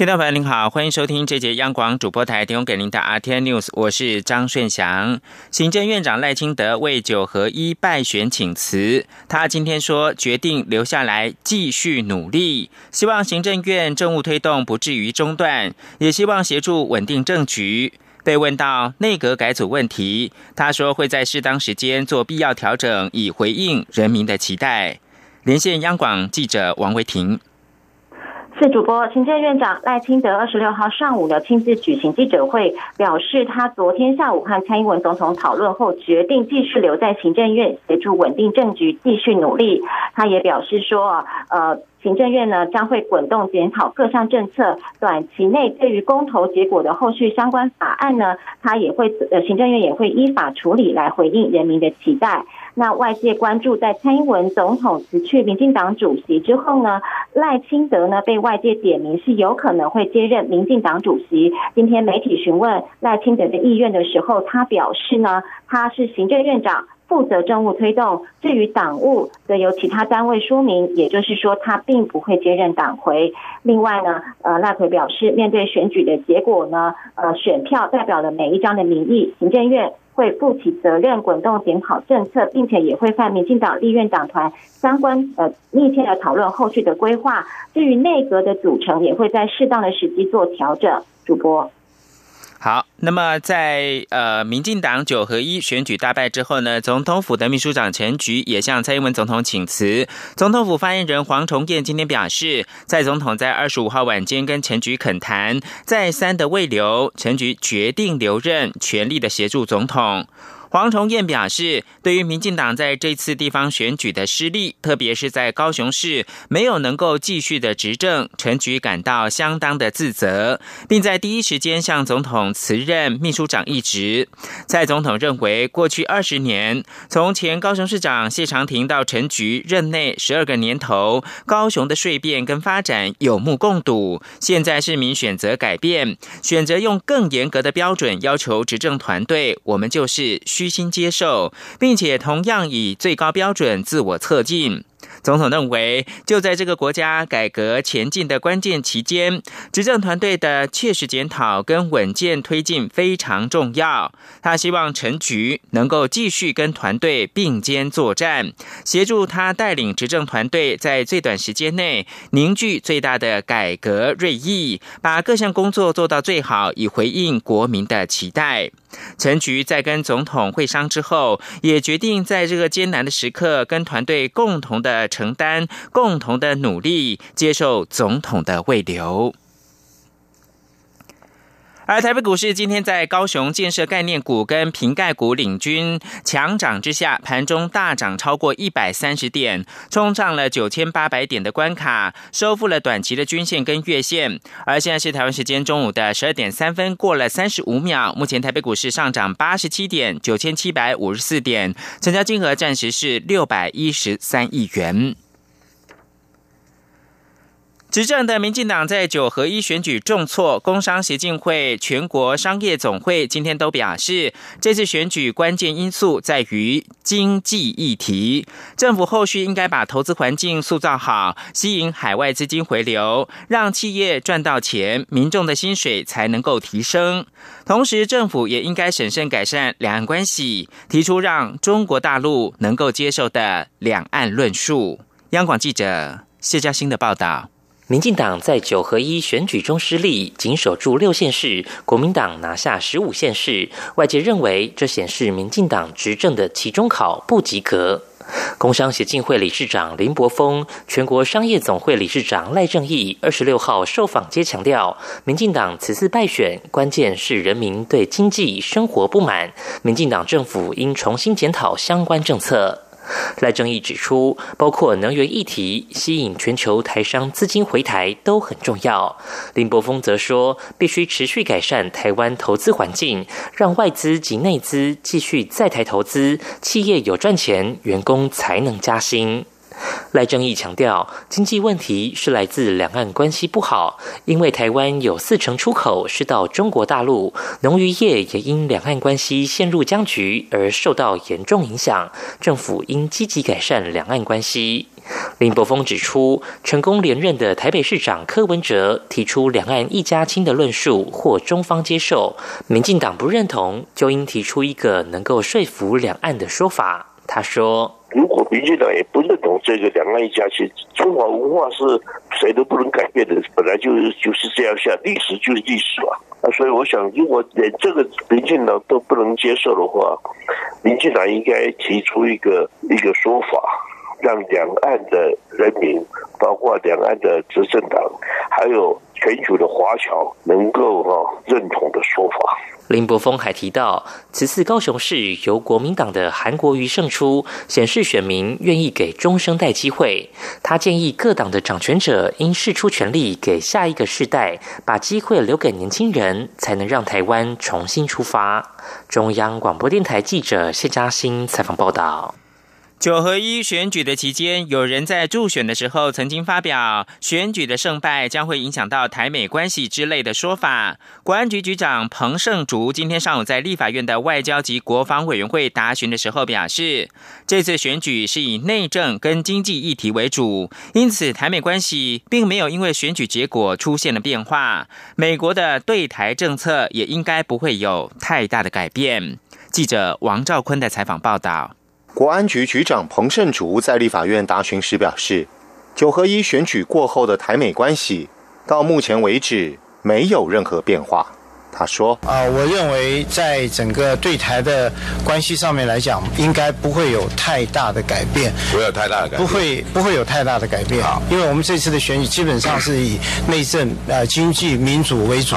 听众朋友您好，欢迎收听这节央广主播台提供给您的 RT News，我是张顺祥。行政院长赖清德为九合一败选请辞，他今天说决定留下来继续努力，希望行政院政务推动不至于中断，也希望协助稳定政局。被问到内阁改组问题，他说会在适当时间做必要调整，以回应人民的期待。连线央广记者王维婷。是主播，行政院长赖清德二十六号上午呢亲自举行记者会，表示他昨天下午和蔡英文总统讨论后，决定继续留在行政院协助稳定政局，继续努力。他也表示说，呃，行政院呢将会滚动检讨各项政策，短期内对于公投结果的后续相关法案呢，他也会呃，行政院也会依法处理来回应人民的期待。那外界关注，在蔡英文总统辞去民进党主席之后呢，赖清德呢被外界点名是有可能会接任民进党主席。今天媒体询问赖清德的意愿的时候，他表示呢，他是行政院长，负责政务推动，至于党务则由其他单位说明，也就是说他并不会接任党魁。另外呢，呃，赖奎表示，面对选举的结果呢，呃，选票代表了每一张的民意，行政院。会负起责任，滚动检讨政策，并且也会和民进党立院党团相关呃密切的讨论后续的规划。至于内阁的组成，也会在适当的时机做调整。主播。好，那么在呃，民进党九合一选举大败之后呢，总统府的秘书长陈菊也向蔡英文总统请辞。总统府发言人黄崇彦今天表示，蔡总统在二十五号晚间跟陈菊恳谈，再三的未留，陈菊决定留任，全力的协助总统。黄崇彦表示，对于民进党在这次地方选举的失利，特别是在高雄市没有能够继续的执政，陈菊感到相当的自责，并在第一时间向总统辞任秘书长一职。蔡总统认为，过去二十年，从前高雄市长谢长廷到陈菊任内十二个年头，高雄的税变跟发展有目共睹。现在市民选择改变，选择用更严格的标准要求执政团队，我们就是。虚心接受，并且同样以最高标准自我测进。总统认为，就在这个国家改革前进的关键期间，执政团队的切实检讨跟稳健推进非常重要。他希望陈菊能够继续跟团队并肩作战，协助他带领执政团队在最短时间内凝聚最大的改革锐意，把各项工作做到最好，以回应国民的期待。陈菊在跟总统会商之后，也决定在这个艰难的时刻，跟团队共同的承担、共同的努力，接受总统的慰留。而台北股市今天在高雄建设概念股跟瓶盖股领军强涨之下，盘中大涨超过一百三十点，冲上了九千八百点的关卡，收复了短期的均线跟月线。而现在是台湾时间中午的十二点三分，过了三十五秒，目前台北股市上涨八十七点，九千七百五十四点，成交金额暂时是六百一十三亿元。执政的民进党在九合一选举重挫，工商协进会、全国商业总会今天都表示，这次选举关键因素在于经济议题，政府后续应该把投资环境塑造好，吸引海外资金回流，让企业赚到钱，民众的薪水才能够提升。同时，政府也应该审慎改善两岸关系，提出让中国大陆能够接受的两岸论述。央广记者谢嘉欣的报道。民进党在九合一选举中失利，仅守住六县市；国民党拿下十五县市。外界认为，这显示民进党执政的期中考不及格。工商协进会理事长林柏峰、全国商业总会理事长赖正义二十六号受访皆强调，民进党此次败选，关键是人民对经济生活不满，民进党政府应重新检讨相关政策。赖正义指出，包括能源议题、吸引全球台商资金回台都很重要。林柏峰则说，必须持续改善台湾投资环境，让外资及内资继续在台投资，企业有赚钱，员工才能加薪。赖正义强调，经济问题是来自两岸关系不好，因为台湾有四成出口是到中国大陆，农渔业也因两岸关系陷入僵局而受到严重影响，政府应积极改善两岸关系。林柏峰指出，成功连任的台北市长柯文哲提出“两岸一家亲”的论述，或中方接受，民进党不认同，就应提出一个能够说服两岸的说法。他说：“如果民进党也不这个‘两岸一家亲’，中华文化是谁都不能改变的，本来就是就是这样下，历史就是历史嘛。啊，所以我想，如果连这个民进党都不能接受的话，民进党应该提出一个一个说法。”让两岸的人民，包括两岸的执政党，还有全球的华侨，能够哈认同的说法。林柏峰还提到，此次高雄市由国民党的韩国瑜胜出，显示选民愿意给中生代机会。他建议各党的掌权者应释出权力，给下一个世代，把机会留给年轻人，才能让台湾重新出发。中央广播电台记者谢嘉欣采访报道。九合一选举的期间，有人在助选的时候曾经发表选举的胜败将会影响到台美关系之类的说法。国安局局长彭胜竹今天上午在立法院的外交及国防委员会答询的时候表示，这次选举是以内政跟经济议题为主，因此台美关系并没有因为选举结果出现了变化。美国的对台政策也应该不会有太大的改变。记者王兆坤的采访报道。国安局局长彭胜竹在立法院答询时表示，九合一选举过后的台美关系到目前为止没有任何变化。他说：“啊，我认为在整个对台的关系上面来讲，应该不会有太大的改变。不会有太大的改变，不会不会有太大的改变。因为我们这次的选举基本上是以内政、呃经济、民主为主。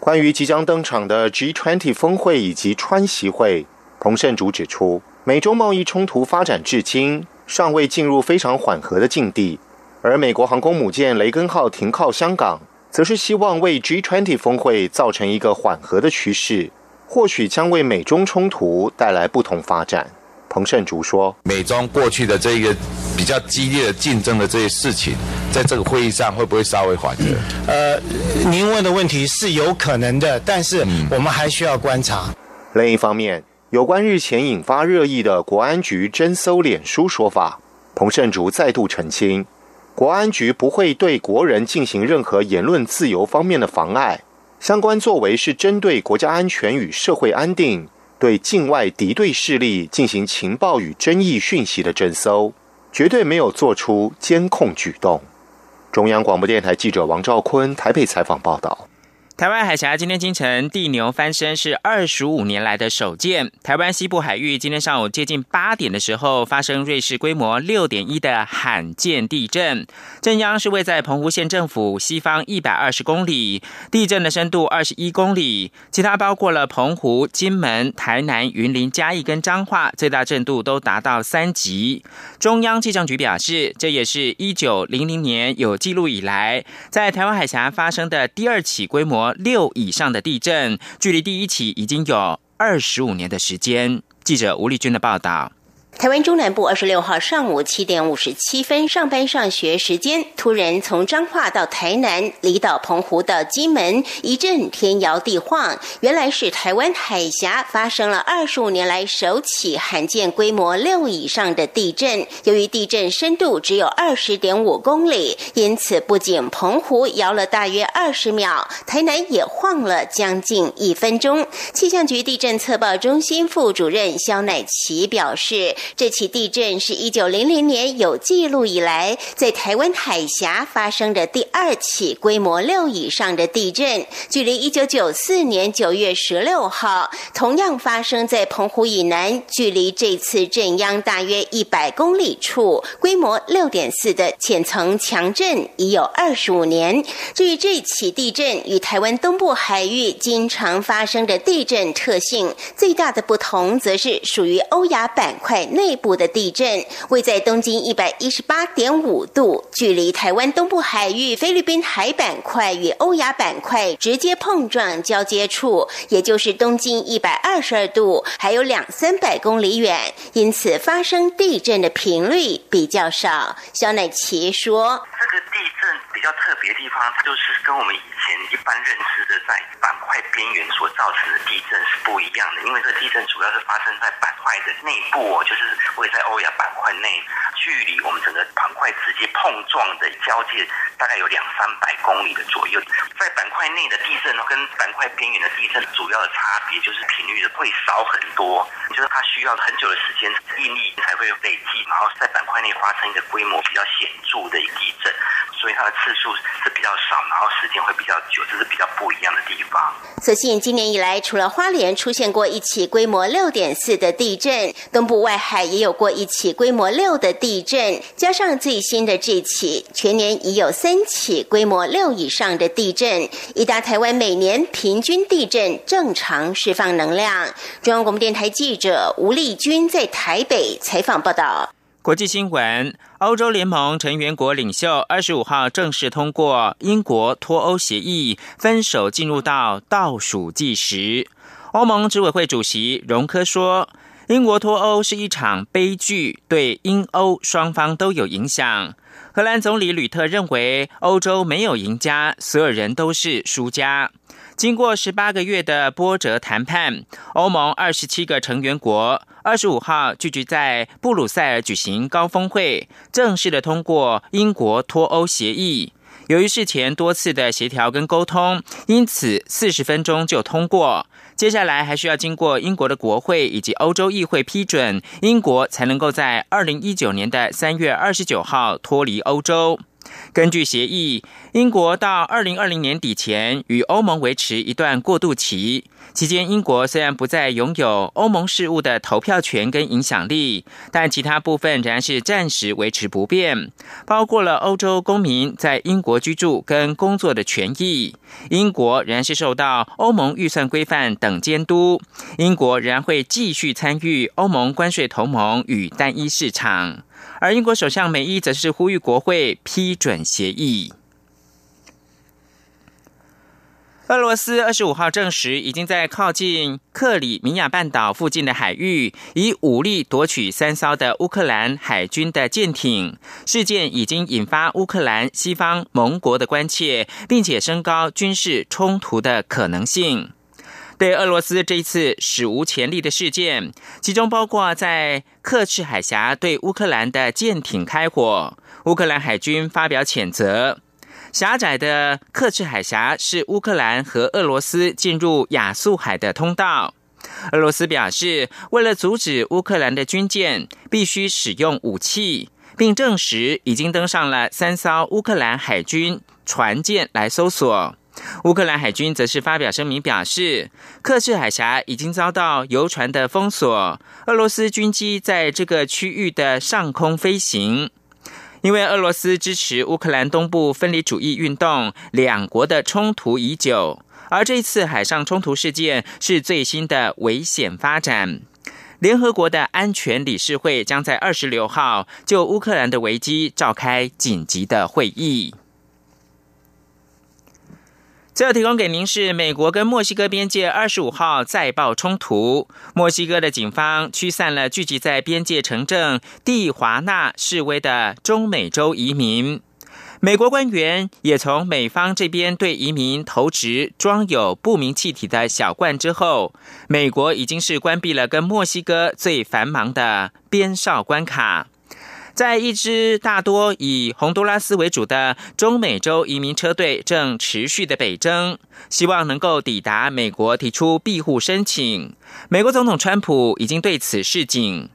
关于即将登场的 G20 峰会以及川习会，彭胜竹指出。”美中贸易冲突发展至今尚未进入非常缓和的境地，而美国航空母舰“雷根”号停靠香港，则是希望为 G20 峰会造成一个缓和的趋势，或许将为美中冲突带来不同发展。彭胜竹说：“美中过去的这个比较激烈的竞争的这些事情，在这个会议上会不会稍微缓和？”呃，您问的问题是有可能的，但是我们还需要观察。另一方面。有关日前引发热议的国安局侦搜脸书说法，彭胜竹再度澄清，国安局不会对国人进行任何言论自由方面的妨碍，相关作为是针对国家安全与社会安定，对境外敌对势力进行情报与争议讯息的侦搜，绝对没有做出监控举动。中央广播电台记者王兆坤台北采访报道。台湾海峡今天清晨地牛翻身是二十五年来的首见。台湾西部海域今天上午接近八点的时候发生瑞士规模六点一的罕见地震，震央是位在澎湖县政府西方一百二十公里，地震的深度二十一公里。其他包括了澎湖、金门、台南、云林、嘉义跟彰化，最大震度都达到三级。中央气象局表示，这也是一九零零年有记录以来在台湾海峡发生的第二起规模。六以上的地震，距离第一起已经有二十五年的时间。记者吴丽君的报道。台湾中南部二十六号上午七点五十七分上班上学时间，突然从彰化到台南、离岛澎湖到金门一阵天摇地晃，原来是台湾海峡发生了二十五年来首起罕见规模六以上的地震。由于地震深度只有二十点五公里，因此不仅澎湖摇了大约二十秒，台南也晃了将近一分钟。气象局地震测报中心副主任肖乃奇表示。这起地震是一九零零年有记录以来在台湾海峡发生的第二起规模六以上的地震，距离一九九四年九月十六号同样发生在澎湖以南，距离这次震央大约一百公里处，规模六点四的浅层强震已有二十五年。至于这起地震与台湾东部海域经常发生的地震特性最大的不同，则是属于欧亚板块。内部的地震，位在东经一百一十八点五度，距离台湾东部海域菲律宾海板块与欧亚板块直接碰撞交接处，也就是东经一百二十二度，还有两三百公里远，因此发生地震的频率比较少。肖乃奇说：“这个地震比较特别的地方，就是跟我们以前一般认知的在板块边缘所造成的地震是不一样的，因为这地震主要是发生在板块的内部，就是位在欧亚板块内。”距离我们整个板块直接碰撞的交界大概有两三百公里的左右，在板块内的地震，跟板块边缘的地震主要的差别就是频率的会少很多，就是它需要很久的时间应力才会累积，然后在板块内发生一个规模比较显著的一个地震，所以它的次数是比较少，然后时间会比较久，这是比较不一样的地方。所幸今年以来，除了花莲出现过一起规模六点四的地震，东部外海也有过一起规模六的地。地震加上最新的这起，全年已有三起规模六以上的地震。已达台湾每年平均地震正常释放能量。中央广播电台记者吴丽君在台北采访报道。国际新闻：欧洲联盟成员国领袖二十五号正式通过英国脱欧协议，分手进入到倒数计时。欧盟执委会主席容科说。英国脱欧是一场悲剧，对英欧双方都有影响。荷兰总理吕特认为，欧洲没有赢家，所有人都是输家。经过十八个月的波折谈判，欧盟二十七个成员国二十五号聚集在布鲁塞尔举行高峰会，正式的通过英国脱欧协议。由于事前多次的协调跟沟通，因此四十分钟就通过。接下来还需要经过英国的国会以及欧洲议会批准，英国才能够在二零一九年的三月二十九号脱离欧洲。根据协议，英国到二零二零年底前与欧盟维持一段过渡期。期间，英国虽然不再拥有欧盟事务的投票权跟影响力，但其他部分仍然是暂时维持不变，包括了欧洲公民在英国居住跟工作的权益。英国仍然是受到欧盟预算规范等监督。英国仍然会继续参与欧盟关税同盟与单一市场。而英国首相梅伊则是呼吁国会批准协议。俄罗斯二十五号证实，已经在靠近克里米亚半岛附近的海域，以武力夺取三艘的乌克兰海军的舰艇。事件已经引发乌克兰西方盟国的关切，并且升高军事冲突的可能性。对俄罗斯这一次史无前例的事件，其中包括在克赤海峡对乌克兰的舰艇开火，乌克兰海军发表谴责。狭窄的克赤海峡是乌克兰和俄罗斯进入亚速海的通道。俄罗斯表示，为了阻止乌克兰的军舰，必须使用武器，并证实已经登上了三艘乌克兰海军船舰来搜索。乌克兰海军则是发表声明表示，克赤海峡已经遭到游船的封锁，俄罗斯军机在这个区域的上空飞行。因为俄罗斯支持乌克兰东部分离主义运动，两国的冲突已久，而这次海上冲突事件是最新的危险发展。联合国的安全理事会将在二十六号就乌克兰的危机召开紧急的会议。最后提供给您是美国跟墨西哥边界二十五号再爆冲突，墨西哥的警方驱散了聚集在边界城镇蒂华纳示威的中美洲移民。美国官员也从美方这边对移民投掷装有不明气体的小罐之后，美国已经是关闭了跟墨西哥最繁忙的边哨关卡。在一支大多以洪都拉斯为主的中美洲移民车队正持续的北征，希望能够抵达美国提出庇护申请。美国总统川普已经对此示警。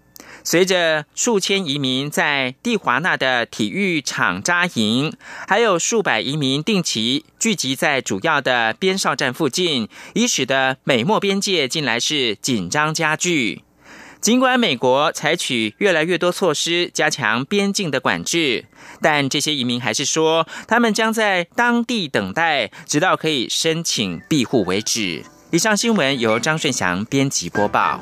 随着数千移民在蒂华纳的体育场扎营，还有数百移民定期聚集在主要的边哨站附近，已使得美墨边界近来是紧张加剧。尽管美国采取越来越多措施加强边境的管制，但这些移民还是说，他们将在当地等待，直到可以申请庇护为止。以上新闻由张顺祥编辑播报。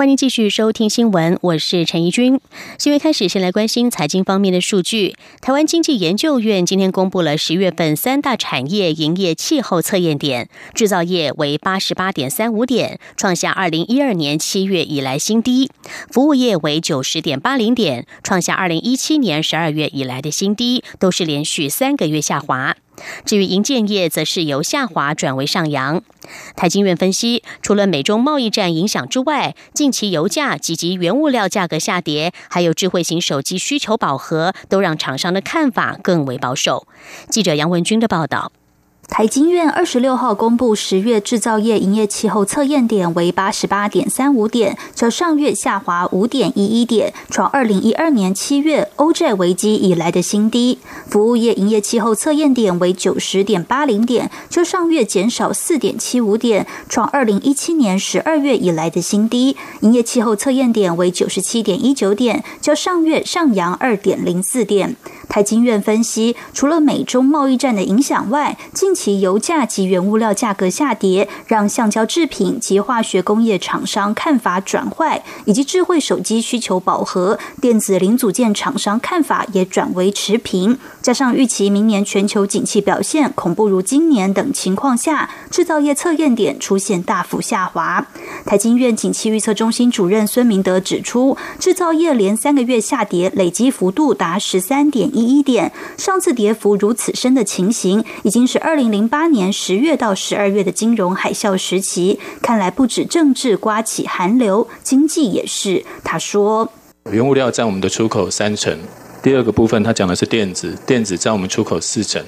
欢迎继续收听新闻，我是陈怡君。新闻开始，先来关心财经方面的数据。台湾经济研究院今天公布了十月份三大产业营业气候测验点，制造业为八十八点三五点，创下二零一二年七月以来新低；服务业为九十点八零点，创下二零一七年十二月以来的新低，都是连续三个月下滑。至于银建业，则是由下滑转为上扬。台经院分析，除了美中贸易战影响之外，近期油价以及原物料价格下跌，还有智慧型手机需求饱和，都让厂商的看法更为保守。记者杨文军的报道。台经院二十六号公布十月制造业营业气候测验点为八十八点三五点，较上月下滑五点一一点，创二零一二年七月欧债危机以来的新低。服务业营业气候测验点为九十点八零点，较上月减少四点七五点，创二零一七年十二月以来的新低。营业气候测验点为九十七点一九点，较上月上扬二点零四点。台经院分析，除了美中贸易战的影响外，近期油价及原物料价格下跌，让橡胶制品及化学工业厂商看法转坏，以及智慧手机需求饱和，电子零组件厂商看法也转为持平。加上预期明年全球景气表现恐不如今年等情况下，制造业测验点出现大幅下滑。台经院景气预测中心主任孙明德指出，制造业连三个月下跌，累积幅度达十三点一。一一点，上次跌幅如此深的情形，已经是二零零八年十月到十二月的金融海啸时期。看来不止政治刮起寒流，经济也是。他说，原物料占我们的出口三成，第二个部分他讲的是电子，电子占我们出口四成，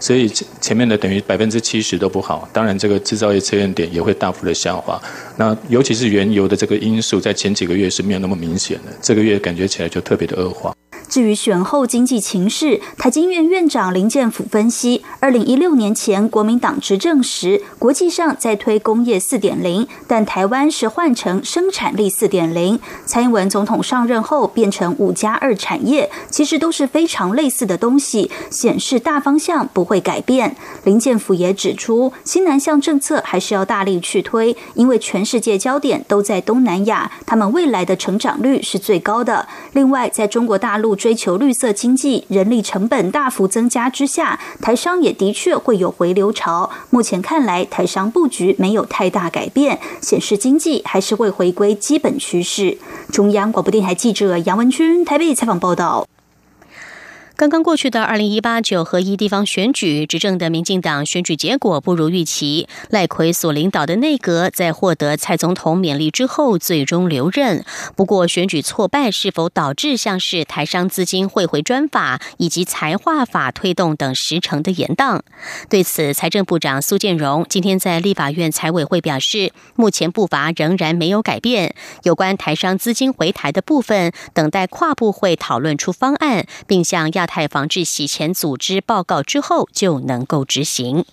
所以前面的等于百分之七十都不好。当然，这个制造业测验点也会大幅的下滑。那尤其是原油的这个因素，在前几个月是没有那么明显的，这个月感觉起来就特别的恶化。至于选后经济情势，台经院院长林建甫分析，二零一六年前国民党执政时，国际上在推工业四点零，但台湾是换成生产力四点零。蔡英文总统上任后变成五加二产业，其实都是非常类似的东西，显示大方向不会改变。林建甫也指出，新南向政策还是要大力去推，因为全世界焦点都在东南亚，他们未来的成长率是最高的。另外，在中国大陆。追求绿色经济，人力成本大幅增加之下，台商也的确会有回流潮。目前看来，台商布局没有太大改变，显示经济还是会回归基本趋势。中央广播电台记者杨文君台北采访报道。刚刚过去的二零一八九合一地方选举，执政的民进党选举结果不如预期。赖奎所领导的内阁在获得蔡总统勉励之后，最终留任。不过，选举挫败是否导致像是台商资金汇回专法以及财化法推动等时程的延宕？对此，财政部长苏建荣今天在立法院财委会表示，目前步伐仍然没有改变。有关台商资金回台的部分，等待跨部会讨论出方案，并向亚。太防治洗钱组织报告之后就能够执行。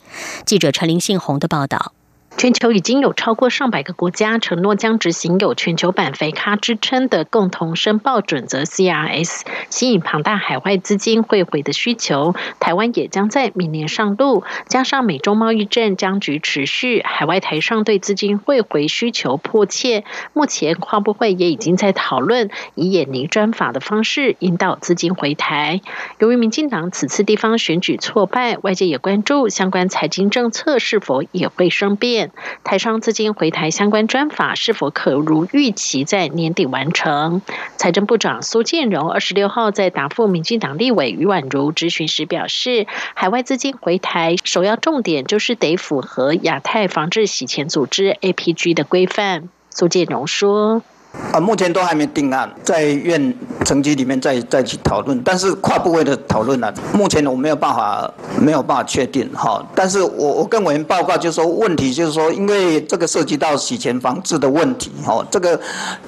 记者陈林信宏的报道。全球已经有超过上百个国家承诺将执行有全球版肥咖之称的共同申报准则 （CRS），吸引庞大海外资金汇回的需求。台湾也将在明年上路，加上美中贸易战僵局持续，海外台商对资金汇回需求迫切。目前跨部会也已经在讨论以演尼专法的方式引导资金回台。由于民进党此次地方选举挫败，外界也关注相关财经政策是否也会生变。台商资金回台相关专法是否可如预期在年底完成？财政部长苏建荣二十六号在答复民进党立委于婉如质询时表示，海外资金回台首要重点就是得符合亚太防治洗钱组织 APG 的规范。苏建荣说。啊，目前都还没定案，在院层级里面再再去讨论。但是跨部位的讨论呢，目前我没有办法没有办法确定哈。但是我我跟委员报告就是说，问题就是说，因为这个涉及到洗钱防治的问题哈，这个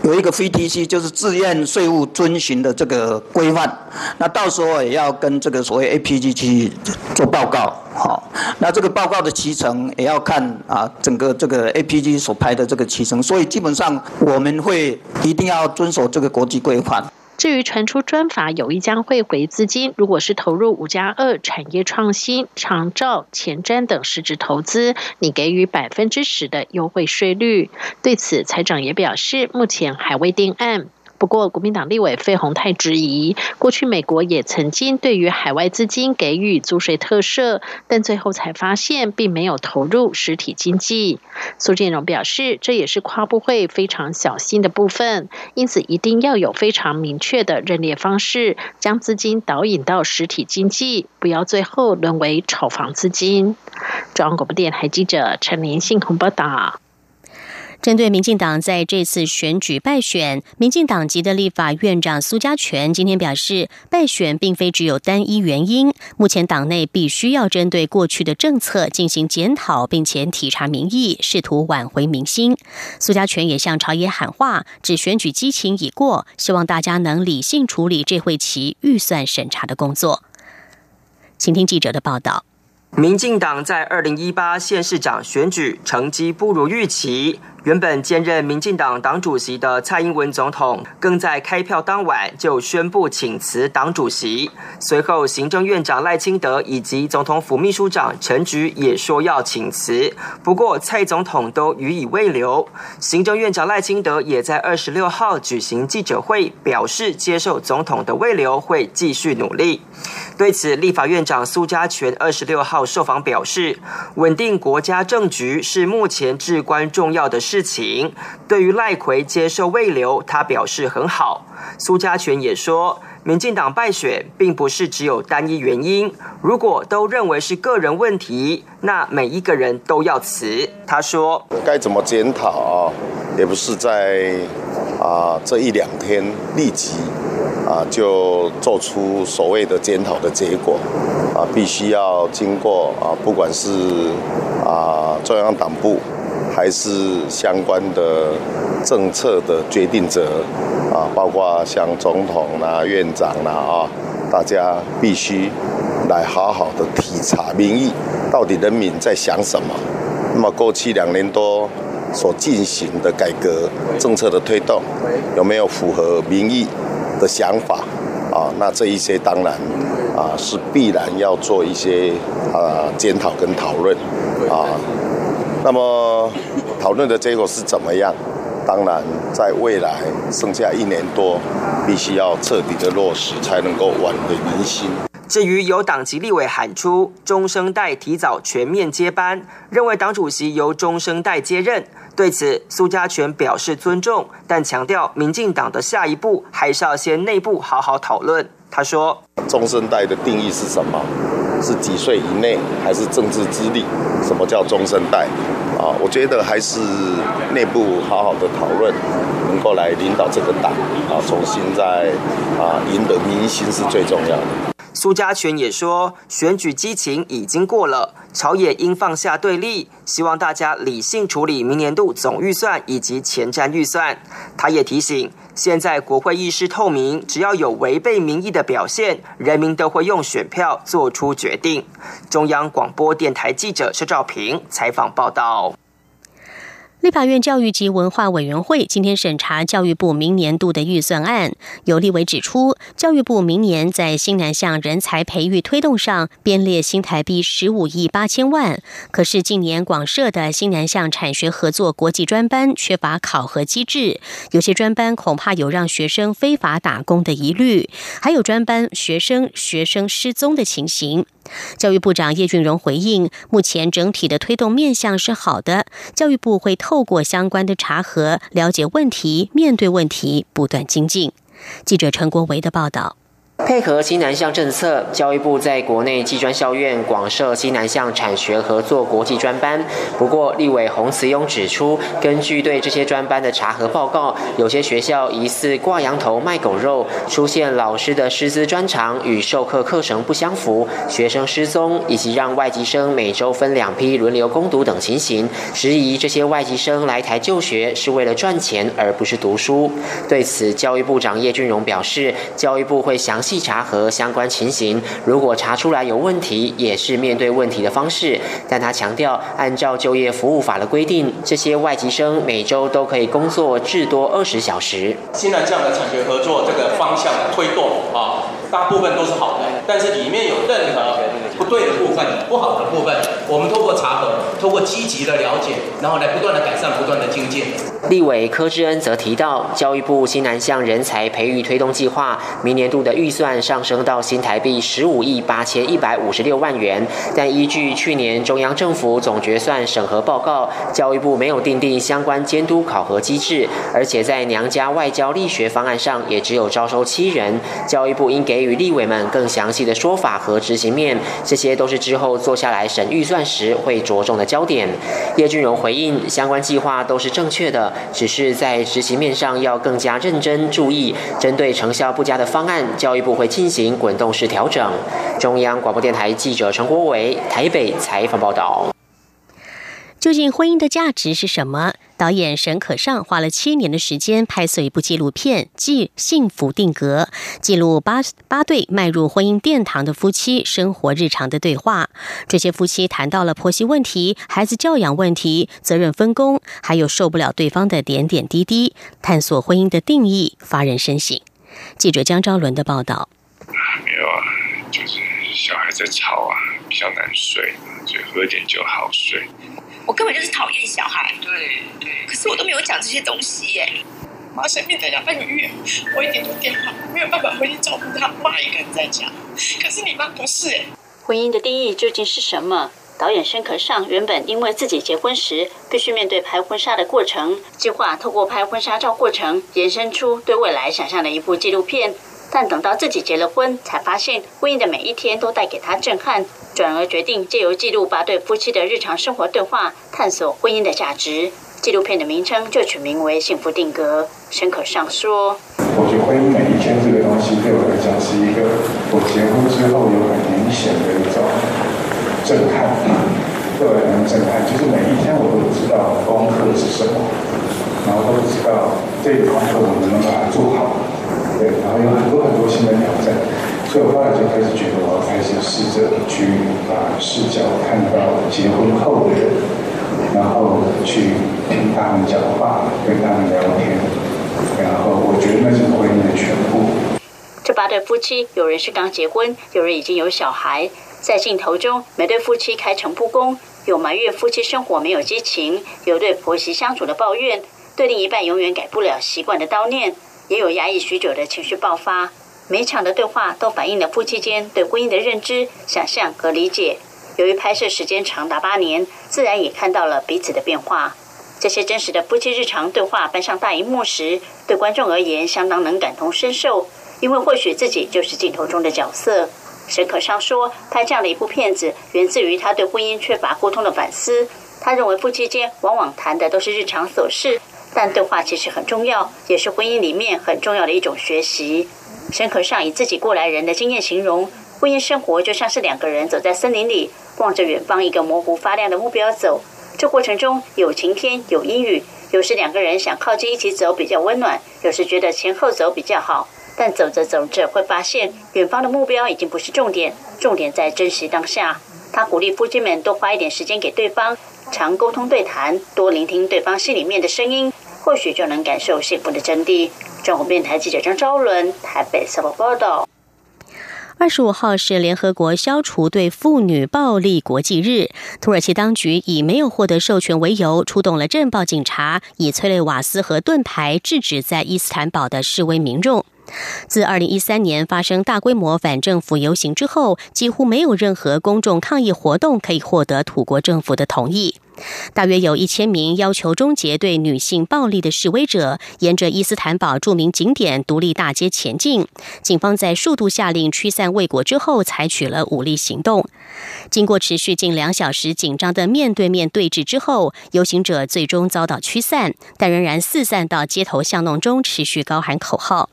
有一个 VTC 就是自愿税务遵循的这个规范，那到时候也要跟这个所谓 APG 去做报告。好，那这个报告的期程也要看啊，整个这个 APG 所拍的这个期程，所以基本上我们会一定要遵守这个国际规范。至于传出专法有意将汇回资金，如果是投入五加二产业创新、长照、前瞻等实质投资，你给予百分之十的优惠税率。对此，财长也表示，目前还未定案。不过，国民党立委费鸿泰质疑，过去美国也曾经对于海外资金给予租税特赦，但最后才发现并没有投入实体经济。苏建荣表示，这也是跨部会非常小心的部分，因此一定要有非常明确的认列方式，将资金导引到实体经济，不要最后沦为炒房资金。中央广播电台记者陈林信鸿报道。针对民进党在这次选举败选，民进党籍的立法院长苏家全今天表示，败选并非只有单一原因，目前党内必须要针对过去的政策进行检讨，并且体察民意，试图挽回民心。苏家全也向朝野喊话，指选举激情已过，希望大家能理性处理这会期预算审查的工作。请听记者的报道。民进党在二零一八县市长选举成绩不如预期。原本兼任民进党党主席的蔡英文总统，更在开票当晚就宣布请辞党主席。随后，行政院长赖清德以及总统府秘书长陈菊也说要请辞，不过蔡总统都予以未留。行政院长赖清德也在二十六号举行记者会，表示接受总统的未留，会继续努力。对此，立法院长苏家全二十六号受访表示，稳定国家政局是目前至关重要的事。事情对于赖奎接受未留，他表示很好。苏家全也说，民进党败选并不是只有单一原因，如果都认为是个人问题，那每一个人都要辞。他说，该怎么检讨？也不是在啊这一两天立即啊就做出所谓的检讨的结果啊，必须要经过啊，不管是啊中央党部。还是相关的政策的决定者啊，包括像总统啦、院长啦啊，大家必须来好好的体察民意，到底人民在想什么？那么过去两年多所进行的改革政策的推动，有没有符合民意的想法啊？那这一些当然啊是必然要做一些啊检讨跟讨论啊。那么讨论的结果是怎么样？当然，在未来剩下一年多，必须要彻底的落实，才能够挽回民心。至于有党籍立委喊出中生代提早全面接班，认为党主席由中生代接任，对此苏家全表示尊重，但强调民进党的下一步还是要先内部好好讨论。他说：“中生代的定义是什么？是几岁以内，还是政治资历？什么叫中生代？”啊，我觉得还是内部好好的讨论，能够来领导这个党啊，重新再啊赢得民心是最重要的。苏家全也说，选举激情已经过了，朝野应放下对立，希望大家理性处理明年度总预算以及前瞻预算。他也提醒，现在国会议事透明，只要有违背民意的表现，人民都会用选票做出决定。中央广播电台记者施兆平采访报道。立法院教育及文化委员会今天审查教育部明年度的预算案，有立委指出，教育部明年在新南向人才培育推动上编列新台币十五亿八千万，可是近年广设的新南向产学合作国际专班缺乏考核机制，有些专班恐怕有让学生非法打工的疑虑，还有专班学生学生失踪的情形。教育部长叶俊荣回应，目前整体的推动面向是好的，教育部会透过相关的查核，了解问题，面对问题，不断精进。记者陈国维的报道。配合西南向政策，教育部在国内技专校院广设西南向产学合作国际专班。不过，立委洪慈庸指出，根据对这些专班的查核报告，有些学校疑似挂羊头卖狗肉，出现老师的师资专长与授课课程不相符、学生失踪，以及让外籍生每周分两批轮流攻读等情形，质疑这些外籍生来台就学是为了赚钱而不是读书。对此，教育部长叶俊荣表示，教育部会详细。稽查核相关情形。如果查出来有问题，也是面对问题的方式。但他强调，按照就业服务法的规定，这些外籍生每周都可以工作至多二十小时。现在这样的产学合作这个方向的推动啊，大部分都是好的，但是里面有任何不对的部分、不好的部分，我们透过查核，透过积极的了解，然后来不断的改善、不断的精进。立委柯志恩则提到，教育部新南向人才培育推动计划，明年度的预算上升到新台币十五亿八千一百五十六万元，但依据去年中央政府总决算审核报告，教育部没有订定相关监督考核机制，而且在娘家外交力学方案上也只有招收七人。教育部应给予立委们更详细的说法和执行面，这些都是之后坐下来审预算时会着重的焦点。叶俊荣回应，相关计划都是正确的。只是在执行面上要更加认真注意，针对成效不佳的方案，教育部会进行滚动式调整。中央广播电台记者陈国伟台北采访报道。究竟婚姻的价值是什么？导演沈可尚花了七年的时间拍摄一部纪录片《即幸福定格》，记录八八对迈入婚姻殿堂的夫妻生活日常的对话。这些夫妻谈到了婆媳问题、孩子教养问题、责任分工，还有受不了对方的点点滴滴，探索婚姻的定义，发人深省。记者江昭伦的报道。没有啊，就是小孩在吵啊，比较难睡，所以喝点酒好睡。我根本就是讨厌小孩，对对，可是我都没有讲这些东西耶。妈生病在家半个月，我一点都电话没有办法回去照顾他，妈一个人在家。可是你妈不是哎。婚姻的定义究竟是什么？导演申可尚原本因为自己结婚时必须面对拍婚纱的过程，计划透过拍婚纱照过程延伸出对未来想象的一部纪录片。但等到自己结了婚，才发现婚姻的每一天都带给他震撼。转而决定借由记录八对夫妻的日常生活对话，探索婚姻的价值。纪录片的名称就取名为《幸福定格》。申可上说：“我觉得婚姻每一天这个东西对我来讲是一个我结婚之后有很明显的一种震撼，对我来讲震撼就是每一天我都知道功课是什么，然后都知道这个功课我能不能把它做好，对，然后有很多很多新的挑战。”所以我后来就开始觉得，我要开始试着去把视角看到结婚后的人，然后去听他们讲话，跟他们聊天，然后我觉得那是婚姻的全部。这八对夫妻，有人是刚结婚，有人已经有小孩。在镜头中，每对夫妻开诚布公，有埋怨夫妻生活没有激情，有对婆媳相处的抱怨，对另一半永远改不了习惯的叨念，也有压抑许久的情绪爆发。每场的对话都反映了夫妻间对婚姻的认知、想象和理解。由于拍摄时间长达八年，自然也看到了彼此的变化。这些真实的夫妻日常对话搬上大荧幕时，对观众而言相当能感同身受，因为或许自己就是镜头中的角色。沈可尚说，拍这样的一部片子，源自于他对婚姻缺乏沟通的反思。他认为夫妻间往往谈的都是日常琐事，但对话其实很重要，也是婚姻里面很重要的一种学习。沈可尚以自己过来人的经验形容，婚姻生活就像是两个人走在森林里，望着远方一个模糊发亮的目标走。这过程中有晴天，有阴雨，有时两个人想靠近一起走比较温暖，有时觉得前后走比较好。但走着走着会发现，远方的目标已经不是重点，重点在珍惜当下。他鼓励夫妻们多花一点时间给对方，常沟通对谈，多聆听对方心里面的声音，或许就能感受幸福的真谛。中国电台记者张昭伦台北采访报道。二十五号是联合国消除对妇女暴力国际日，土耳其当局以没有获得授权为由，出动了镇暴警察，以催泪瓦斯和盾牌制止在伊斯坦堡的示威民众。自二零一三年发生大规模反政府游行之后，几乎没有任何公众抗议活动可以获得土国政府的同意。大约有一千名要求终结对女性暴力的示威者，沿着伊斯坦堡著名景点独立大街前进。警方在数度下令驱散未果之后，采取了武力行动。经过持续近两小时紧张的面对面对峙之后，游行者最终遭到驱散，但仍然四散到街头巷弄中，持续高喊口号。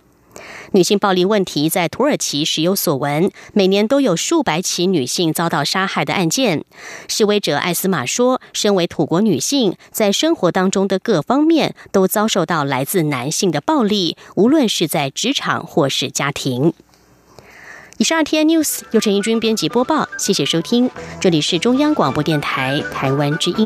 女性暴力问题在土耳其时有所闻，每年都有数百起女性遭到杀害的案件。示威者艾斯玛说：“身为土国女性，在生活当中的各方面都遭受到来自男性的暴力，无论是在职场或是家庭。”以上 T N News 由陈义军编辑播报，谢谢收听，这里是中央广播电台台湾之音。